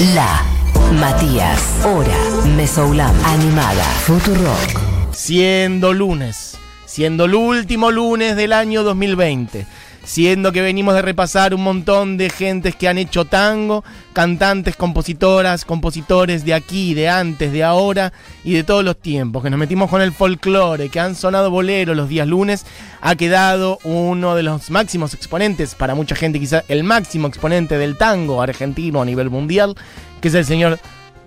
La Matías, Hora, Mesoulam, Animada, Futurock. Siendo lunes, siendo el último lunes del año 2020, siendo que venimos de repasar un montón de gentes que han hecho tango, cantantes, compositoras, compositores de aquí, de antes, de ahora y de todos los tiempos, que nos metimos con el folclore, que han sonado boleros los días lunes, ha quedado uno de los máximos exponentes, para mucha gente quizá el máximo exponente del tango argentino a nivel mundial, que es el señor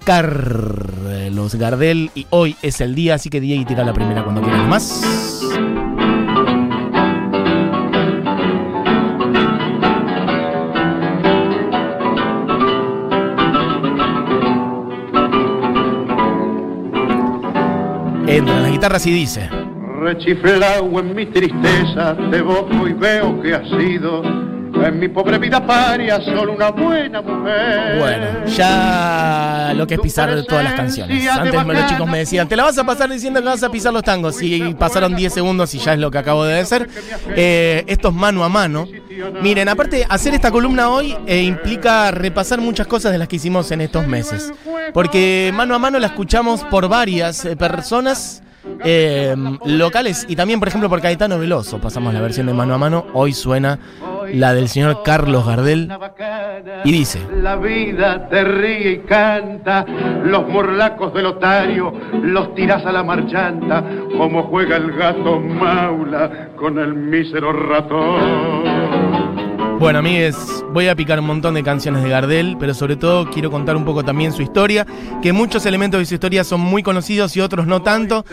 Carlos Gardel y hoy es el día, así que y tira la primera cuando quieras más. Entra en las guitarras y dice. Rechiflao en mi tristeza, te boco y veo que has sido en mi pobre vida paria solo una buena mujer. Bueno, ya lo que es pisar todas las canciones. Antes los chicos me decían, te la vas a pasar diciendo que vas a pisar los tangos. Y pasaron 10 segundos y ya es lo que acabo de decir. Eh, esto es mano a mano. Miren, aparte, hacer esta columna hoy eh, implica repasar muchas cosas de las que hicimos en estos meses. Porque mano a mano la escuchamos por varias eh, personas. locales y también por ejemplo por Caetano Veloso pasamos la versión de mano a mano hoy suena la del señor Carlos Gardel, y dice: La vida te ríe y canta, los morlacos del otario los tiras a la marchanta, como juega el gato maula con el mísero ratón. Bueno, amigues, voy a picar un montón de canciones de Gardel, pero sobre todo quiero contar un poco también su historia, que muchos elementos de su historia son muy conocidos y otros no tanto.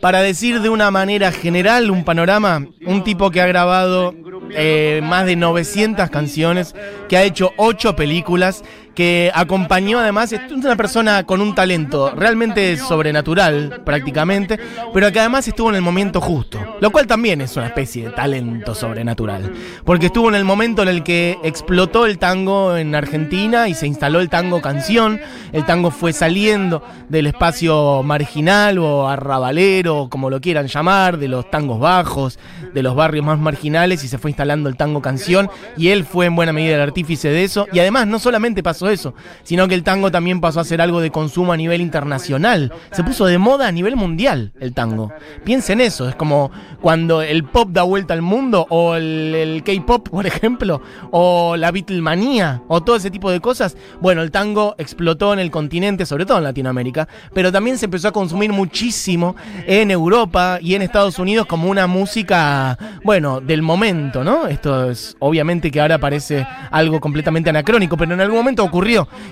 Para decir de una manera general un panorama, un tipo que ha grabado eh, más de 900 canciones, que ha hecho 8 películas, que acompañó además, es una persona con un talento realmente sobrenatural prácticamente, pero que además estuvo en el momento justo, lo cual también es una especie de talento sobrenatural, porque estuvo en el momento en el que explotó el tango en Argentina y se instaló el tango canción, el tango fue saliendo del espacio marginal o arrabalero, como lo quieran llamar, de los tangos bajos, de los barrios más marginales y se fue instalando el tango canción y él fue en buena medida el artífice de eso y además no solamente pasó eso, sino que el tango también pasó a ser algo de consumo a nivel internacional. Se puso de moda a nivel mundial el tango. Piensen eso, es como cuando el pop da vuelta al mundo, o el, K-pop, por ejemplo, o la Beatlemanía, o todo ese tipo de cosas. Bueno, el tango explotó en el continente, sobre todo en Latinoamérica, pero también se empezó a consumir muchísimo en Europa y en Estados Unidos como una música, bueno, del momento, ¿no? Esto es obviamente que ahora parece algo completamente anacrónico, pero en algún momento ocurrió.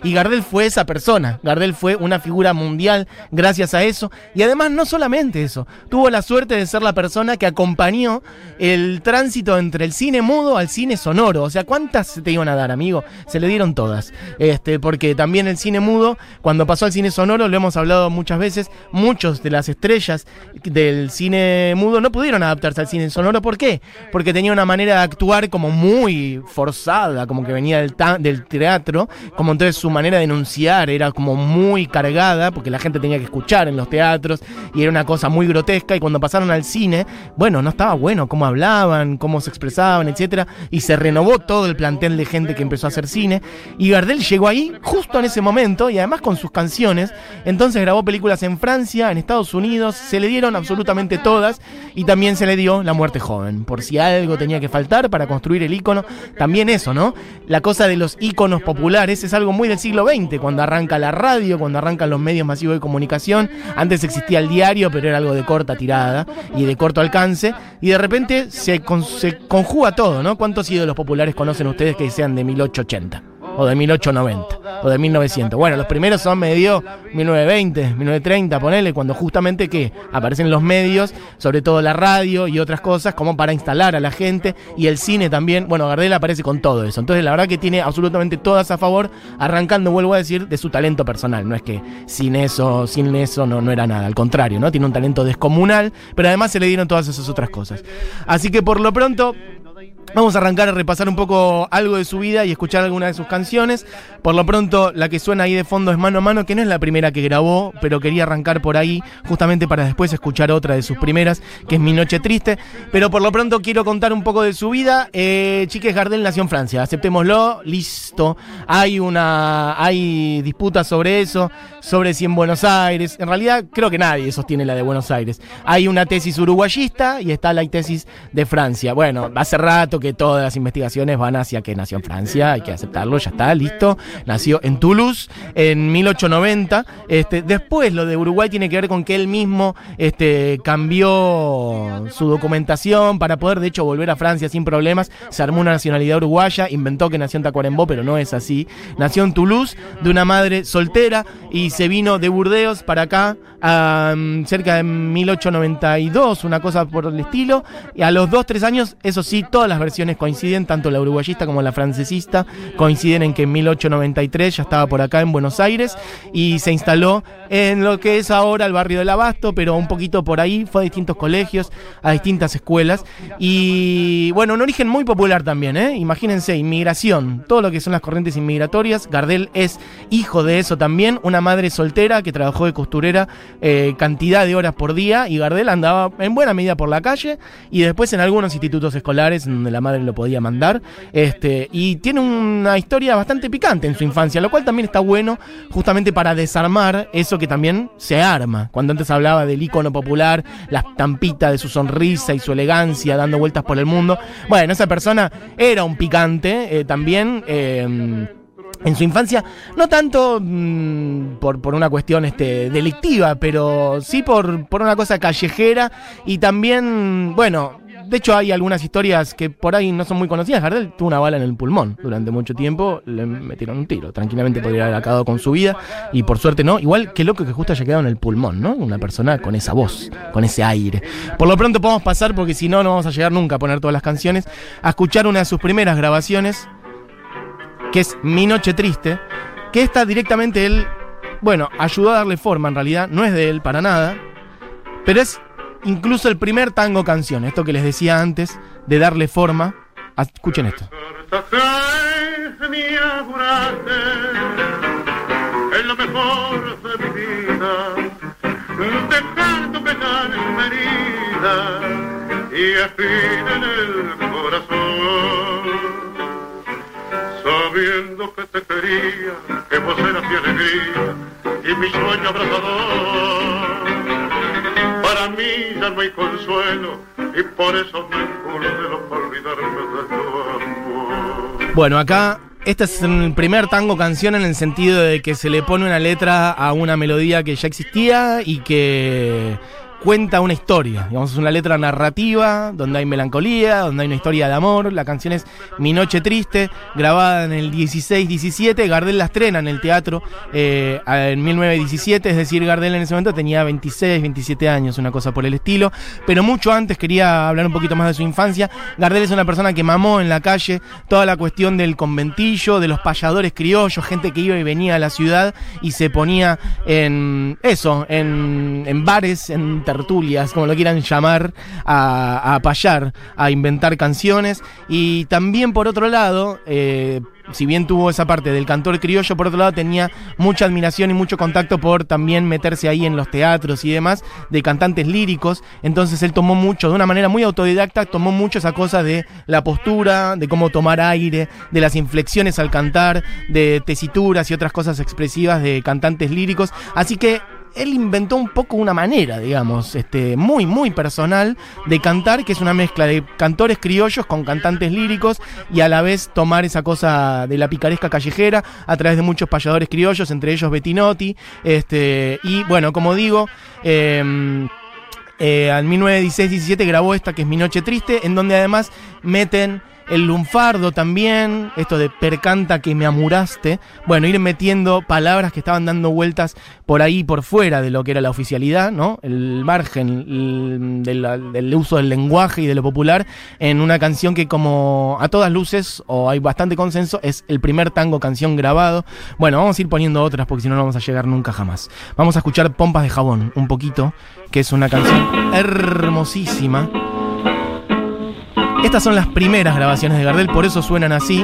Y Gardel fue esa persona. Gardel fue una figura mundial gracias a eso. Y además no solamente eso, tuvo la suerte de ser la persona que acompañó el tránsito entre el cine mudo al cine sonoro. O sea, ¿cuántas se te iban a dar, amigo? Se le dieron todas. Este, porque también el cine mudo, cuando pasó al cine sonoro, lo hemos hablado muchas veces, muchos de las estrellas del cine mudo no pudieron adaptarse al cine sonoro. ¿Por qué? Porque tenía una manera de actuar como muy forzada, como que venía del, del teatro, como entonces su manera de enunciar era como muy cargada, porque la gente tenía que escuchar en los teatros, y era una cosa muy grotesca, y cuando pasaron al cine, bueno, no estaba bueno cómo hablaban, cómo se expresaban, etcétera, y se renovó todo el plantel de gente que empezó a hacer cine, y Gardel llegó ahí justo en ese momento, y además con sus canciones, entonces grabó películas en Francia, en Estados Unidos, se le dieron absolutamente todas, y también se le dio La muerte joven, por si algo tenía que faltar para construir el ícono, también eso, ¿no? La cosa de los íconos populares es algo muy del siglo XX, cuando arranca la radio, cuando arrancan los medios masivos de comunicación. Antes existía el diario, pero era algo de corta tirada y de corto alcance. Y de repente se, se conjuga todo, ¿no? ¿Cuántos ídolos populares conocen ustedes que sean de 1880? O de 1890 o de 1900. Bueno, los primeros son medio 1920, 1930, ponele, cuando justamente que aparecen los medios, sobre todo la radio y otras cosas, como para instalar a la gente y el cine también. Bueno, Gardel aparece con todo eso. Entonces, la verdad que tiene absolutamente todas a favor, arrancando, vuelvo a decir, de su talento personal. No es que sin eso, sin eso no, no era nada. Al contrario, ¿no? Tiene un talento descomunal, pero además se le dieron todas esas otras cosas. Así que por lo pronto Vamos a arrancar a repasar un poco algo de su vida y escuchar algunas de sus canciones. Por lo pronto, la que suena ahí de fondo es Mano a Mano, que no es la primera que grabó, pero quería arrancar por ahí justamente para después escuchar otra de sus primeras, que es Mi Noche Triste. Pero por lo pronto quiero contar un poco de su vida. Eh, Chiques Gardel nació en Francia, aceptémoslo, listo. Hay una, hay disputas sobre eso, sobre si en Buenos Aires. En realidad, creo que nadie sostiene la de Buenos Aires. Hay una tesis uruguayista y está la tesis de Francia. Bueno, hace rato que todas las investigaciones van hacia que nació en Francia, hay que aceptarlo, ya está, listo. Nació en Toulouse en 1890. Este, después lo de Uruguay tiene que ver con que él mismo este, cambió su documentación para poder, de hecho, volver a Francia sin problemas. Se armó una nacionalidad uruguaya, inventó que nació en Tacuarembó, pero no es así. Nació en Toulouse de una madre soltera y se vino de Burdeos para acá cerca de 1892, una cosa por el estilo. Y a los 2-3 años, eso sí, todas las versiones coinciden, tanto la uruguayista como la francesista, coinciden en que en 1893 ya estaba por acá en Buenos Aires y se instaló en lo que es ahora el barrio del Abasto, pero un poquito por ahí, fue a distintos colegios, a distintas escuelas. Y bueno, un origen muy popular también, ¿eh? Imagínense, inmigración, todo lo que son las corrientes inmigratorias. Gardel es hijo de eso también, una madre soltera que trabajó de costurera eh, cantidad de horas por día y Gardel andaba en buena medida por la calle y después en algunos institutos escolares donde la madre lo podía mandar. Este, y tiene una historia bastante picante en su infancia, lo cual también está bueno justamente para desarmar eso que también se arma. Cuando antes hablaba del icono popular, la estampita de su sonrisa y su elegancia dando vueltas por el mundo. Bueno, esa persona era un picante eh, también. Eh, en su infancia, no tanto mm, por, por, una cuestión este, delictiva, pero sí por, por una cosa callejera y también, bueno, de hecho, hay algunas historias que por ahí no son muy conocidas. Gardel tuvo una bala en el pulmón durante mucho tiempo, le metieron un tiro. Tranquilamente podría haber acabado con su vida y por suerte no. Igual que loco que justo haya quedado en el pulmón, ¿no? Una persona con esa voz, con ese aire. Por lo pronto podemos pasar, porque si no, no vamos a llegar nunca a poner todas las canciones, a escuchar una de sus primeras grabaciones, que es Mi Noche Triste, que está directamente él, bueno, ayudó a darle forma en realidad, no es de él para nada, pero es incluso el primer tango canción, esto que les decía antes, de darle forma. Escuchen esto. Es lo mejor de mi vida, penal herida y afín en el corazón, sabiendo que te quería, que vos eras mi alegría y mi sueño abrazador hay consuelo y por eso me de los olvidarme de tu amor. Bueno, acá este es el primer tango canción en el sentido de que se le pone una letra a una melodía que ya existía y que cuenta una historia. Digamos, es una letra narrativa, donde hay melancolía, donde hay una historia de amor. La canción es Mi Noche Triste, grabada en el 16-17. Gardel la estrena en el teatro eh, en 1917, es decir, Gardel en ese momento tenía 26, 27 años, una cosa por el estilo. Pero mucho antes quería hablar un poquito más de su infancia. Gardel es una persona que mamó en la calle toda la cuestión del conventillo, de los payadores criollos, gente que iba y venía a la ciudad y se ponía en eso, en, en bares, en como lo quieran llamar, a, a payar, a inventar canciones. Y también, por otro lado, eh, si bien tuvo esa parte del cantor criollo, por otro lado tenía mucha admiración y mucho contacto por también meterse ahí en los teatros y demás de cantantes líricos. Entonces él tomó mucho, de una manera muy autodidacta, tomó mucho esa cosa de la postura, de cómo tomar aire, de las inflexiones al cantar, de tesituras y otras cosas expresivas de cantantes líricos. Así que él inventó un poco una manera, digamos, este, muy, muy personal de cantar, que es una mezcla de cantores criollos con cantantes líricos y a la vez tomar esa cosa de la picaresca callejera a través de muchos payadores criollos, entre ellos Bettinotti. Este, y bueno, como digo, eh, eh, al 1916-17 grabó esta que es Mi Noche Triste, en donde además meten el lunfardo también, esto de percanta que me amuraste, bueno, ir metiendo palabras que estaban dando vueltas por ahí, por fuera de lo que era la oficialidad, ¿no? El margen del, uso del lenguaje y de lo popular en una canción que como a todas luces, o hay bastante consenso, es el primer tango canción grabado. Bueno, vamos a ir poniendo otras porque si no no vamos a llegar nunca jamás. Vamos a escuchar Pompas de Jabón un poquito, que es una canción hermosísima Estas son las primeras grabaciones de Gardel, por eso suenan así.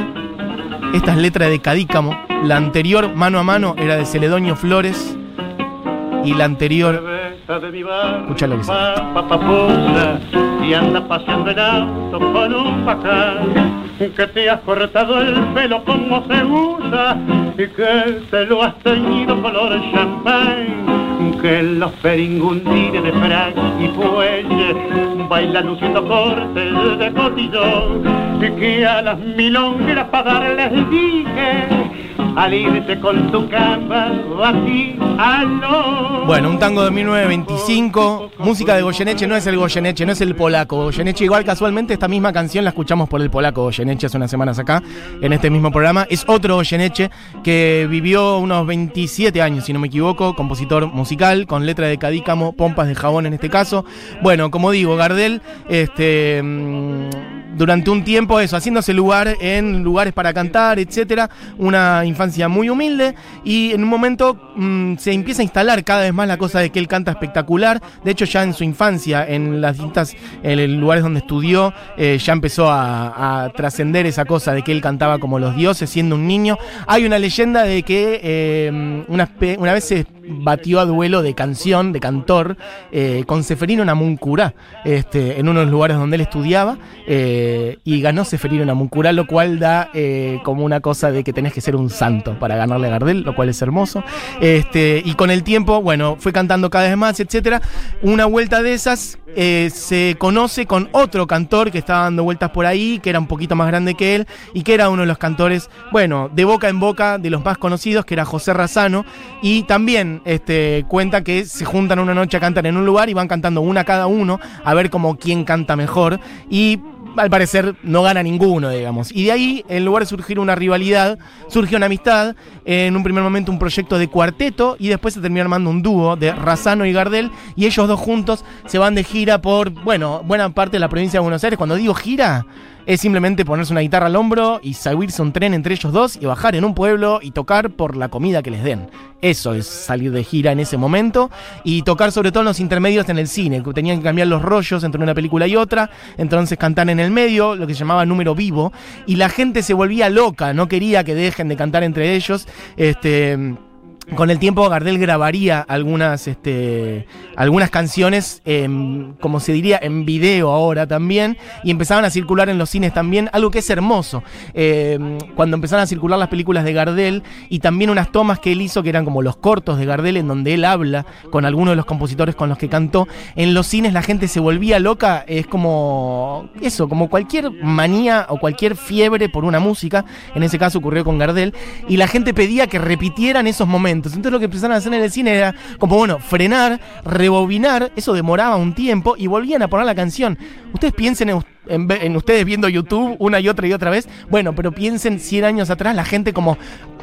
Esta es letra de Cadícamo. La anterior, mano a mano, era de Celedonio Flores. Y la anterior, escucha lo que dice. y anda paseando el auto con un pacán que te has cortado el pelo como se usa y que te lo has teñido color champagne que los peringundines de frac y fuelle bailan luciendo cortes de cotillón que a las milongueras para darles dije al con tu cama aquí aló. Bueno, un tango de 1925, música de Goyeneche, no es el Goyeneche, no es el polaco. Goyeneche, igual casualmente, esta misma canción la escuchamos por el polaco Goyeneche hace unas semanas acá, en este mismo programa. Es otro Goyeneche que vivió unos 27 años, si no me equivoco, compositor musical, con letra de cadícamo, pompas de jabón en este caso. Bueno, como digo, Gardel, este. Mm, durante un tiempo eso, haciéndose lugar en lugares para cantar, etcétera, una infancia muy humilde y en un momento mm, se empieza a instalar cada vez más la cosa de que él canta espectacular. De hecho, ya en su infancia, en las distintas lugares donde estudió, eh, ya empezó a, trascender esa cosa de que él cantaba como los dioses siendo un niño. Hay una leyenda de que eh, una, una vez se batió a duelo de canción, de cantor, eh, con Seferino Namuncurá, este, en unos lugares donde él estudiaba, eh, y ganó Seferino Namuncurá, lo cual da eh, como una cosa de que tenés que ser un santo para ganarle a Gardel, lo cual es hermoso. Este, y con el tiempo, bueno, fue cantando cada vez más, etcétera. Una vuelta de esas se conoce con otro cantor que estaba dando vueltas por ahí, que era un poquito más grande que él, y que era uno de los cantores, bueno, de boca en boca, de los más conocidos, que era José Razano, y también este, cuenta que se juntan una noche a en un lugar y van cantando una cada uno a ver como quién canta mejor. Y al parecer no gana ninguno, digamos. Y de ahí, en lugar de surgir una rivalidad, surgió una amistad, en un primer momento un proyecto de cuarteto y después se terminó armando un dúo de Razano y Gardel y ellos dos juntos se van de gira por, bueno, buena parte de la provincia de Buenos Aires. Cuando digo gira, es simplemente ponerse una guitarra al hombro y subirse un tren entre ellos dos y bajar en un pueblo y tocar por la comida que les den. Eso es salir de gira en ese momento y tocar sobre todo en los intermedios en el cine, que tenían que cambiar los rollos entre una película y otra, entonces cantar en el medio, lo que se llamaba número vivo, y la gente se volvía loca, no quería que dejen de cantar entre ellos. Este con el tiempo Gardel grabaría algunas, este, algunas canciones, como se diría, en video ahora también, y empezaban a circular en los cines también, algo que es hermoso. Em, cuando empezaron a circular las películas de Gardel y también unas tomas que él hizo que eran como los cortos de Gardel, en donde él habla con algunos de los compositores con los que cantó, en los cines la gente se volvía loca, es como eso, como cualquier manía o cualquier fiebre por una música, en ese caso ocurrió con Gardel, y la gente pedía que repitieran esos momentos entonces lo que empezaron a hacer en el cine era como, bueno, frenar, rebobinar, eso demoraba un tiempo y volvían a poner la canción. Ustedes piensen en en, ustedes viendo YouTube una y otra y otra vez. Bueno, pero piensen 100 años atrás, la gente como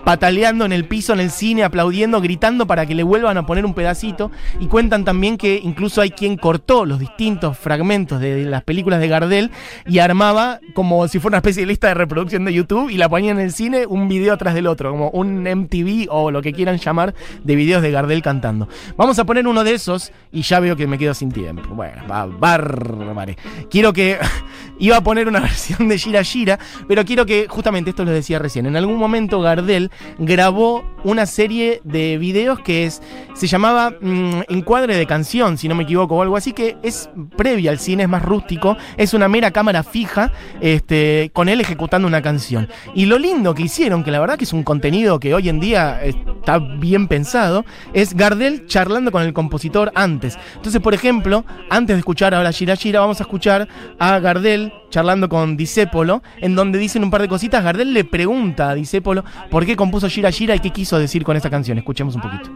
pataleando en el piso, en el cine, aplaudiendo, gritando para que le vuelvan a poner un pedacito. Y cuentan también que incluso hay quien cortó los distintos fragmentos de las películas de Gardel y armaba como si fuera una especie de lista de reproducción de YouTube y la ponía en el cine un video atrás del otro, como un MTV o lo que quieran llamar de videos de Gardel cantando. Vamos a poner uno de esos y ya veo que me quedo sin tiempo. Bueno, va, bárbare. Quiero que iba a poner una versión de Gira Gira, pero quiero que, justamente esto lo decía recién, en algún momento Gardel grabó una serie de videos que es, se llamaba mm, Encuadre de canción, si no me equivoco, o algo así, que es previa al cine, es más rústico, es una mera cámara fija, este, con él ejecutando una canción. Y lo lindo que hicieron, que la verdad que es un contenido que hoy en día está bien pensado, es Gardel charlando con el compositor antes. Entonces, por ejemplo, antes de escuchar ahora Gira Gira, vamos a escuchar a Gardel charlando con Disépolo, en donde dicen un par de cositas. Gardel le pregunta a Disépolo por qué compuso Gira Gira y qué quiso decir con esta canción. Escuchemos un poquito.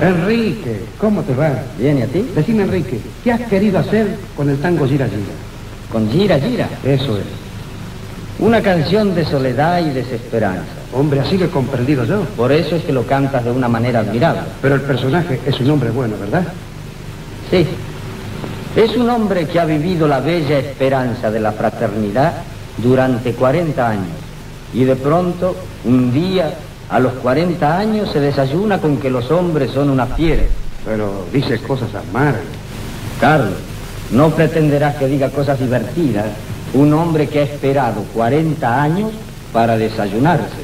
Enrique, ¿cómo te va? Bien, ¿y a ti? Decime, Enrique, ¿qué has querido hacer con el tango Gira Gira? ¿Con Gira Gira? Eso es. Una canción de soledad y desesperanza. Hombre, así lo he comprendido yo. Por eso es que lo cantas de una manera admirable. Pero el personaje es un hombre bueno, ¿verdad? Sí. Es un hombre que ha vivido la bella esperanza de la fraternidad durante 40 años. Y de pronto, un día, a los 40 años, se desayuna con que los hombres son una fiera pero dice cosas amargas. Carlos, no pretenderás que diga cosas divertidas un hombre que ha esperado 40 años para desayunarse.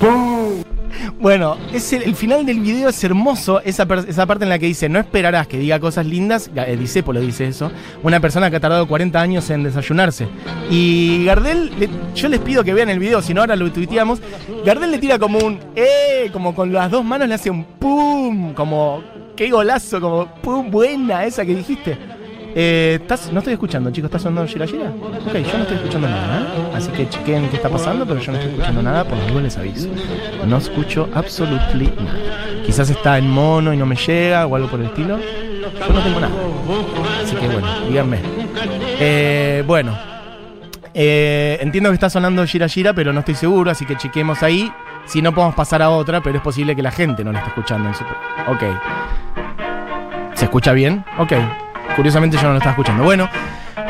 ¡Pum! Bueno, es el, final del video es hermoso, esa, esa parte en la que dice, no esperarás que diga cosas lindas, el Disépolo dice eso, una persona que ha tardado 40 años en desayunarse. Y Gardel, yo les pido que vean el video, si no ahora lo tuiteamos, Gardel le tira como un, eh, como con las dos manos le hace un pum, como, qué golazo, como, pum, buena esa que dijiste. Eh, ¿estás- no estoy escuchando, chicos, ¿está sonando Gira Gira? Ok, yo no estoy escuchando nada, así que chequen qué está pasando, pero yo no estoy escuchando nada, por las les aviso. No escucho absolutely nada. Quizás está en mono y no me llega o algo por el estilo. Yo no tengo nada. Así que bueno, díganme. Eh, bueno. Eh, entiendo que está sonando Gira Gira, pero no estoy seguro, así que chequemos ahí. Si no podemos pasar a otra, pero es posible que la gente no la esté escuchando en su... Ok. ¿Se escucha bien? Ok. Curiosamente yo no lo estaba escuchando. Bueno,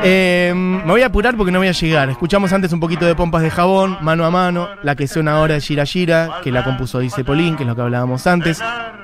eh, me voy a apurar porque no voy a llegar. Escuchamos antes un poquito de pompas de jabón, mano a mano. La que suena ahora es Gira Gira, que la compuso Dice Polín, que es lo que hablábamos antes.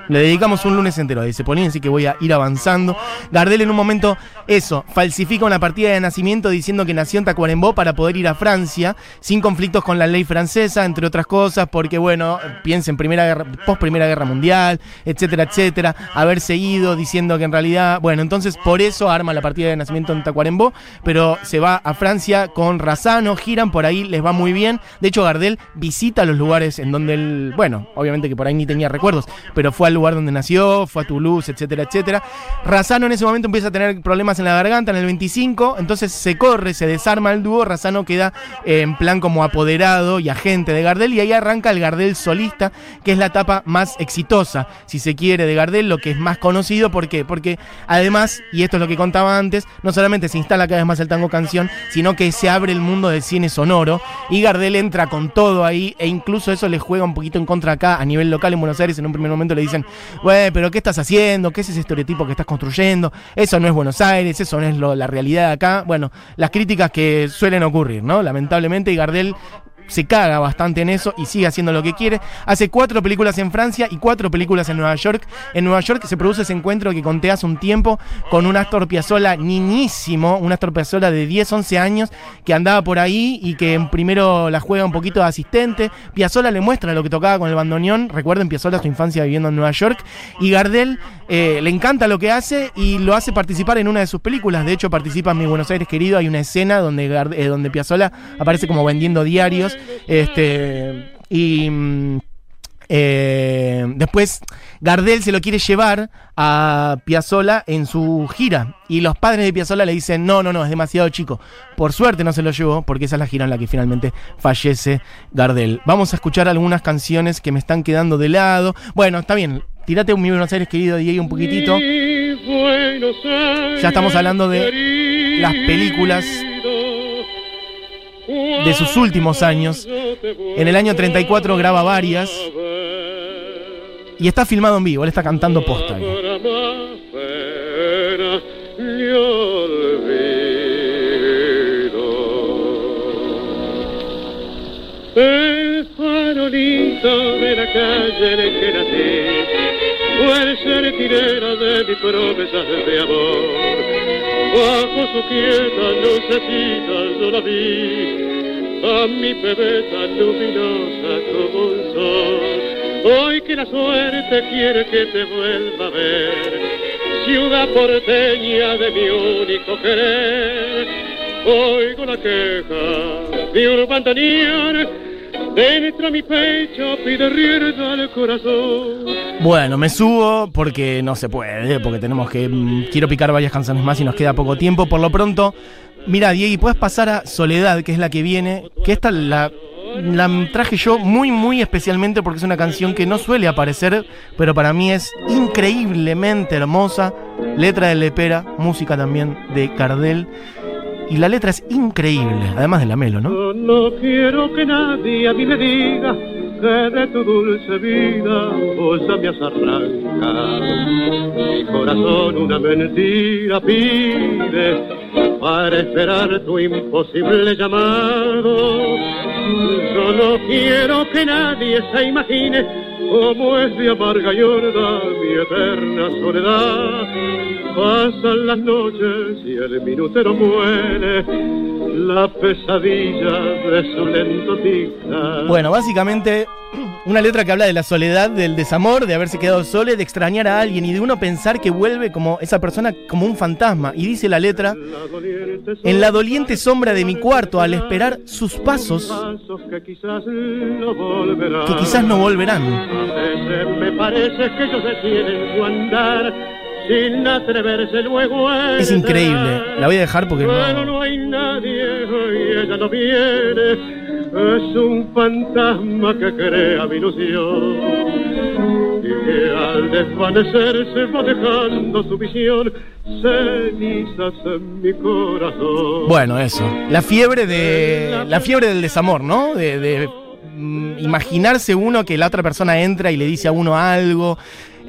Le dedicamos un lunes entero a Dice Polín, así que voy a ir avanzando. Gardel en un momento, eso, falsifica una partida de nacimiento diciendo que nació en Tacuarembó para poder ir a Francia, sin conflictos con la ley francesa, entre otras cosas, porque bueno, piensa en primera guerra, post Primera Guerra Mundial, etcétera, etcétera, haber seguido diciendo que en realidad, bueno, entonces por eso arma la partida de nacimiento en Tacuarembó, pero se va a Francia con Razano, giran por ahí, les va muy bien. De hecho, Gardel visita los lugares en donde él, bueno, obviamente que por ahí ni tenía recuerdos, pero fue al lugar donde nació, fue a Toulouse, etcétera, etcétera. Razano en ese momento empieza a tener problemas en la garganta en el 25, entonces se corre, se desarma el dúo, Razano queda en plan como apoderado y agente de Gardel y ahí arranca el Gardel solista, que es la etapa más exitosa, si se quiere, de Gardel, lo que es más conocido, ¿por qué? Porque además, y esto es lo que contaba antes, no solamente se instala cada vez más el tango canción, sino que se abre el mundo del cine sonoro y Gardel entra con todo ahí e incluso eso le juega un poquito en contra acá a nivel local en Buenos Aires, en un primer momento le dicen, güey, pero ¿qué estás haciendo? ¿Qué es ese estereotipo que estás construyendo? Eso no es Buenos Aires, eso no es lo- la realidad de acá. Bueno, las críticas que suelen ocurrir, ¿no? Lamentablemente, y Gardel se caga bastante en eso y sigue haciendo lo que quiere. Hace cuatro películas en Francia y cuatro películas en Nueva York. En Nueva York se produce ese encuentro que conté hace un tiempo con un Astor Piazzolla niñísimo, un Astor Piazzolla de 10, 11 años que andaba por ahí y que primero la juega un poquito de asistente. Piazzolla le muestra lo que tocaba con el bandoneón. Recuerden Piazzolla su infancia viviendo en Nueva York. Y Gardel eh, le encanta lo que hace y lo hace participar en una de sus películas. De hecho, participa en Mi Buenos Aires querido. Hay una escena donde, eh, donde Piazzolla aparece como vendiendo diarios. Este. Y. mm, eh, después Gardel se lo quiere llevar a Piazzola en su gira y los padres de Piazzola le dicen no, no, no, es demasiado chico. Por suerte no se lo llevó porque esa es la gira en la que finalmente fallece Gardel. Vamos a escuchar algunas canciones que me están quedando de lado. Bueno, está bien, tirate un Mi Buenos Aires querido Diego un poquitito. Ya estamos hablando de las películas de sus últimos años. En el año 34 graba varias y está filmado en vivo, él está cantando posta. Fue el sentinela de mis promesas de amor. Bajo su quieta lucecita yo la vi, a mi bebé luminosa como un sol. Hoy que la suerte quiere que te vuelva a ver, ciudad porteña de mi único querer. Oigo la queja de un bandoneón, dentro de mi pecho pide rienda al corazón. Bueno, me subo porque no se puede, porque tenemos que. mm, quiero picar varias canciones más y nos queda poco tiempo. Por lo pronto, mira, Diego, puedes pasar a Soledad, que es la que viene. Que esta la, la traje yo muy, muy especialmente porque es una canción que no suele aparecer, pero para mí es increíblemente hermosa. Letra de Lepera, música también de Cardel. Y la letra es increíble, además de la melo, ¿no? Yo no quiero que nadie a mí me diga que de tu dulce vida vos ya me has arrancado. Mi corazón una mentira pide para esperar tu imposible llamado. Yo no quiero que nadie se imagine cómo es de amarga y horda mi eterna soledad. Pasan las noches y el minutero muere, la pesadilla de su lento tic Bueno, básicamente una letra que habla de la soledad, del desamor, de haberse quedado solo, de extrañar a alguien y de uno pensar que vuelve como esa persona como un fantasma. Y dice la letra, en la doliente sombra de mi cuarto, al esperar sus pasos que quizás no volverán. que quizás no volverán. A veces me parece que ellos detienen su andar sin atreverse luego a Es increíble. La voy a dejar porque no. no hay nadie y ella no viene. Es un fantasma que crea mi ilusión y que al desvanecerse va dejando su visión cenizas en mi corazón. Bueno, eso. La fiebre de. La fiebre del desamor, ¿no? De, de, mm, imaginarse uno que la otra persona entra y le dice a uno algo.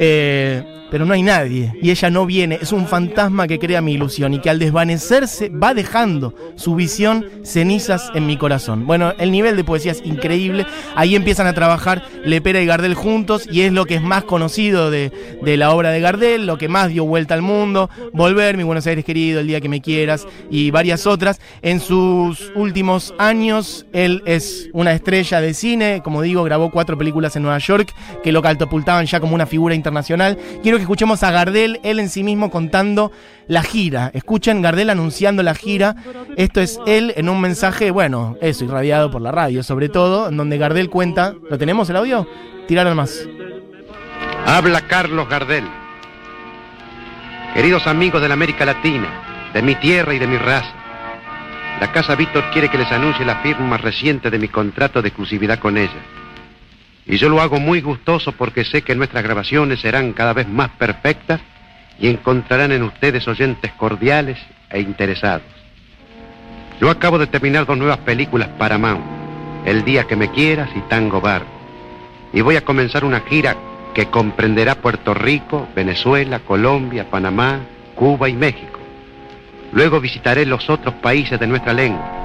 Eh, pero no hay nadie. Y ella no viene. Es un fantasma que crea mi ilusión. Y que al desvanecerse va dejando su visión cenizas en mi corazón. Bueno, el nivel de poesía es increíble. Ahí empiezan a trabajar Lepera y Gardel juntos. Y es lo que es más conocido de, de la obra de Gardel. Lo que más dio vuelta al mundo. Volver, mi Buenos Aires querido, el día que me quieras. Y varias otras. En sus últimos años, él es una estrella de cine. Como digo, grabó cuatro películas en Nueva York que lo catapultaban ya como una figura internacional. Quiero que escuchemos a Gardel, él en sí mismo contando la gira. Escuchen Gardel anunciando la gira. Esto es él en un mensaje, bueno, eso, irradiado por la radio, sobre todo, en donde Gardel cuenta. ¿Lo tenemos el audio? Tiraron más. Habla Carlos Gardel. Queridos amigos de la América Latina, de mi tierra y de mi raza, la Casa Víctor quiere que les anuncie la firma reciente de mi contrato de exclusividad con ella. Y yo lo hago muy gustoso porque sé que nuestras grabaciones serán cada vez más perfectas y encontrarán en ustedes oyentes cordiales e interesados. Yo acabo de terminar dos nuevas películas para Mount, El día que me quieras y Tango Bar. Y voy a comenzar una gira que comprenderá Puerto Rico, Venezuela, Colombia, Panamá, Cuba y México. Luego visitaré los otros países de nuestra lengua.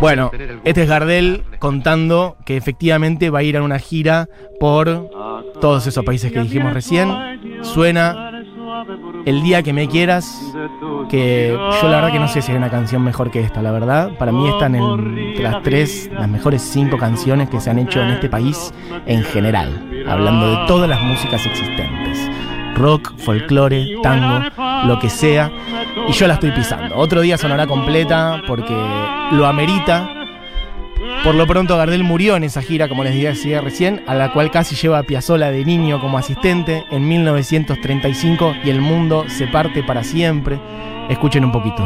Bueno, este es de Gardel contando que efectivamente va a ir a una gira por todos esos países que dijimos recién. Suena El día que me quieras, que yo la verdad que no sé si hay una canción mejor que esta, la verdad. Para mí están entre las tres, las mejores cinco canciones que se han hecho en este país en general, hablando de todas las músicas existentes. Rock, folclore, tango, lo que sea. Y yo la estoy pisando. Otro día sonará completa porque lo amerita. Por lo pronto Gardel murió en esa gira, como les decía recién, a la cual casi lleva a de niño como asistente en 1935 y el mundo se parte para siempre. Escuchen un poquito.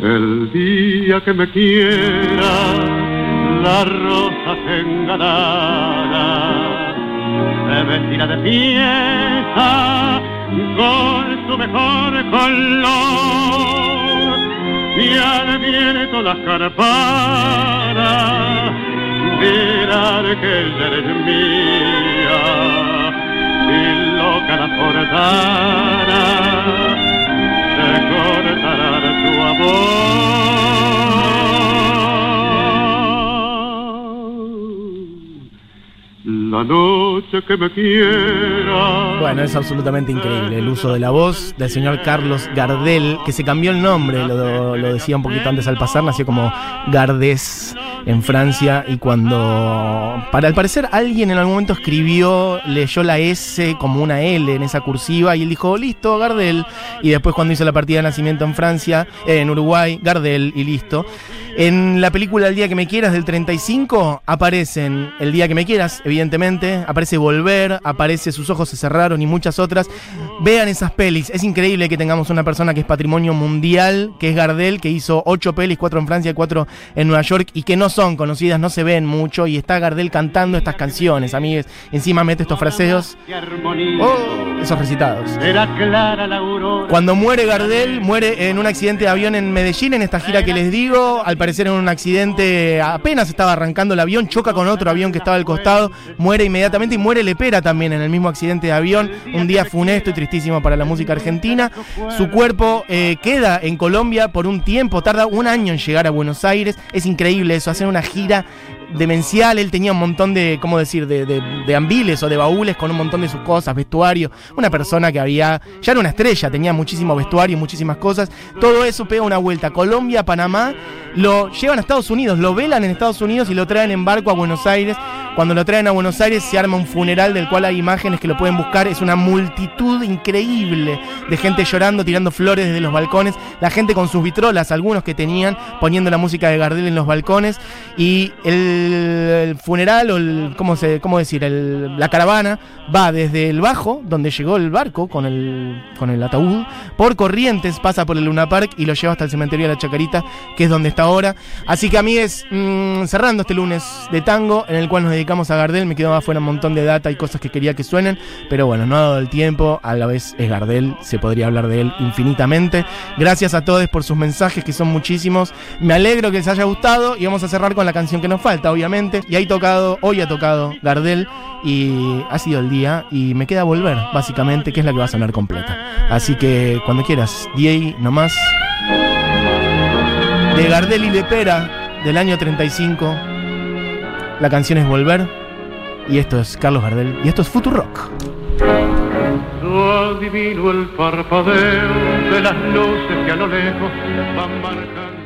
El día que me quiera, la rosa enganada se vestirá de fiesta con su mejor color y al viento las carparas dirán que eres mía y loca la portara se cortará tu amor. La noche que me quiera. Bueno, es absolutamente increíble el uso de la voz del señor Carlos Gardel, que se cambió el nombre, lo, lo decía un poquito antes al pasar, nació como Gardés en Francia y cuando, para al parecer alguien en algún momento escribió, leyó la S como una L en esa cursiva y él dijo, listo, Gardel, y después cuando hizo la partida de nacimiento en Francia, eh, en Uruguay, Gardel y listo. En la película El día que me quieras del 35 aparecen El día que me quieras, evidentemente, aparece Volver, aparece Sus ojos se cerraron y muchas otras. Vean esas pelis, es increíble que tengamos una persona que es patrimonio mundial, que es Gardel, que hizo ocho pelis, cuatro en Francia y cuatro en Nueva York y que no son conocidas, no se ven mucho y está Gardel cantando estas canciones, amigues. Encima mete estos fraseos. Oh, es esos recitados. Cuando muere Gardel, muere en un accidente de avión en Medellín, en esta gira que les digo. Al parecer en un accidente, apenas estaba arrancando el avión, choca con otro avión que estaba al costado, muere inmediatamente y muere Lepera también en el mismo accidente de avión. Un día funesto y tristísimo para la música argentina. Su cuerpo eh, queda en Colombia por un tiempo, tarda un año en llegar a Buenos Aires. Es increíble eso, hacer una gira demencial, él tenía un montón de, ¿cómo decir?, de, de, de, ambiles o de baúles con un montón de sus cosas, vestuario, una persona que había, ya era una estrella, tenía muchísimo vestuario, muchísimas cosas, todo eso pega una vuelta, Colombia, Panamá, lo llevan a Estados Unidos, lo velan en Estados Unidos y lo traen en barco a Buenos Aires, cuando lo traen a Buenos Aires se arma un funeral del cual hay imágenes que lo pueden buscar, es una multitud increíble de gente llorando, tirando flores desde los balcones, la gente con sus vitrolas, algunos que tenían, poniendo la música de Gardel en los balcones y el funeral o el, ¿cómo, se, decir? La caravana va desde el bajo, donde llegó el barco con el, ataúd, por Corrientes, pasa por el Luna Park y lo lleva hasta el cementerio de la Chacarita, que es donde está ahora. Así que a mí es mmm, cerrando este lunes de tango, en el cual nos dedicamos a Gardel, me quedó afuera un montón de data y cosas que quería que suenen, pero bueno, no ha dado el tiempo, a la vez es Gardel, se podría hablar de él infinitamente. Gracias a todos por sus mensajes, que son muchísimos. Me alegro que les haya gustado y vamos a cerrar con la canción que nos falta, obviamente. Y ahí tocado, hoy ha tocado Gardel y ha sido el día y me queda volver, básicamente, que es la que va a sonar completa. Así que cuando quieras, DJ nomás. De Gardel y de Pera, del año 35. La canción es Volver. Y esto es Carlos Gardel. Y esto es Futurock. No adivino el parpadeo de las luces que a lo lejos van marcando.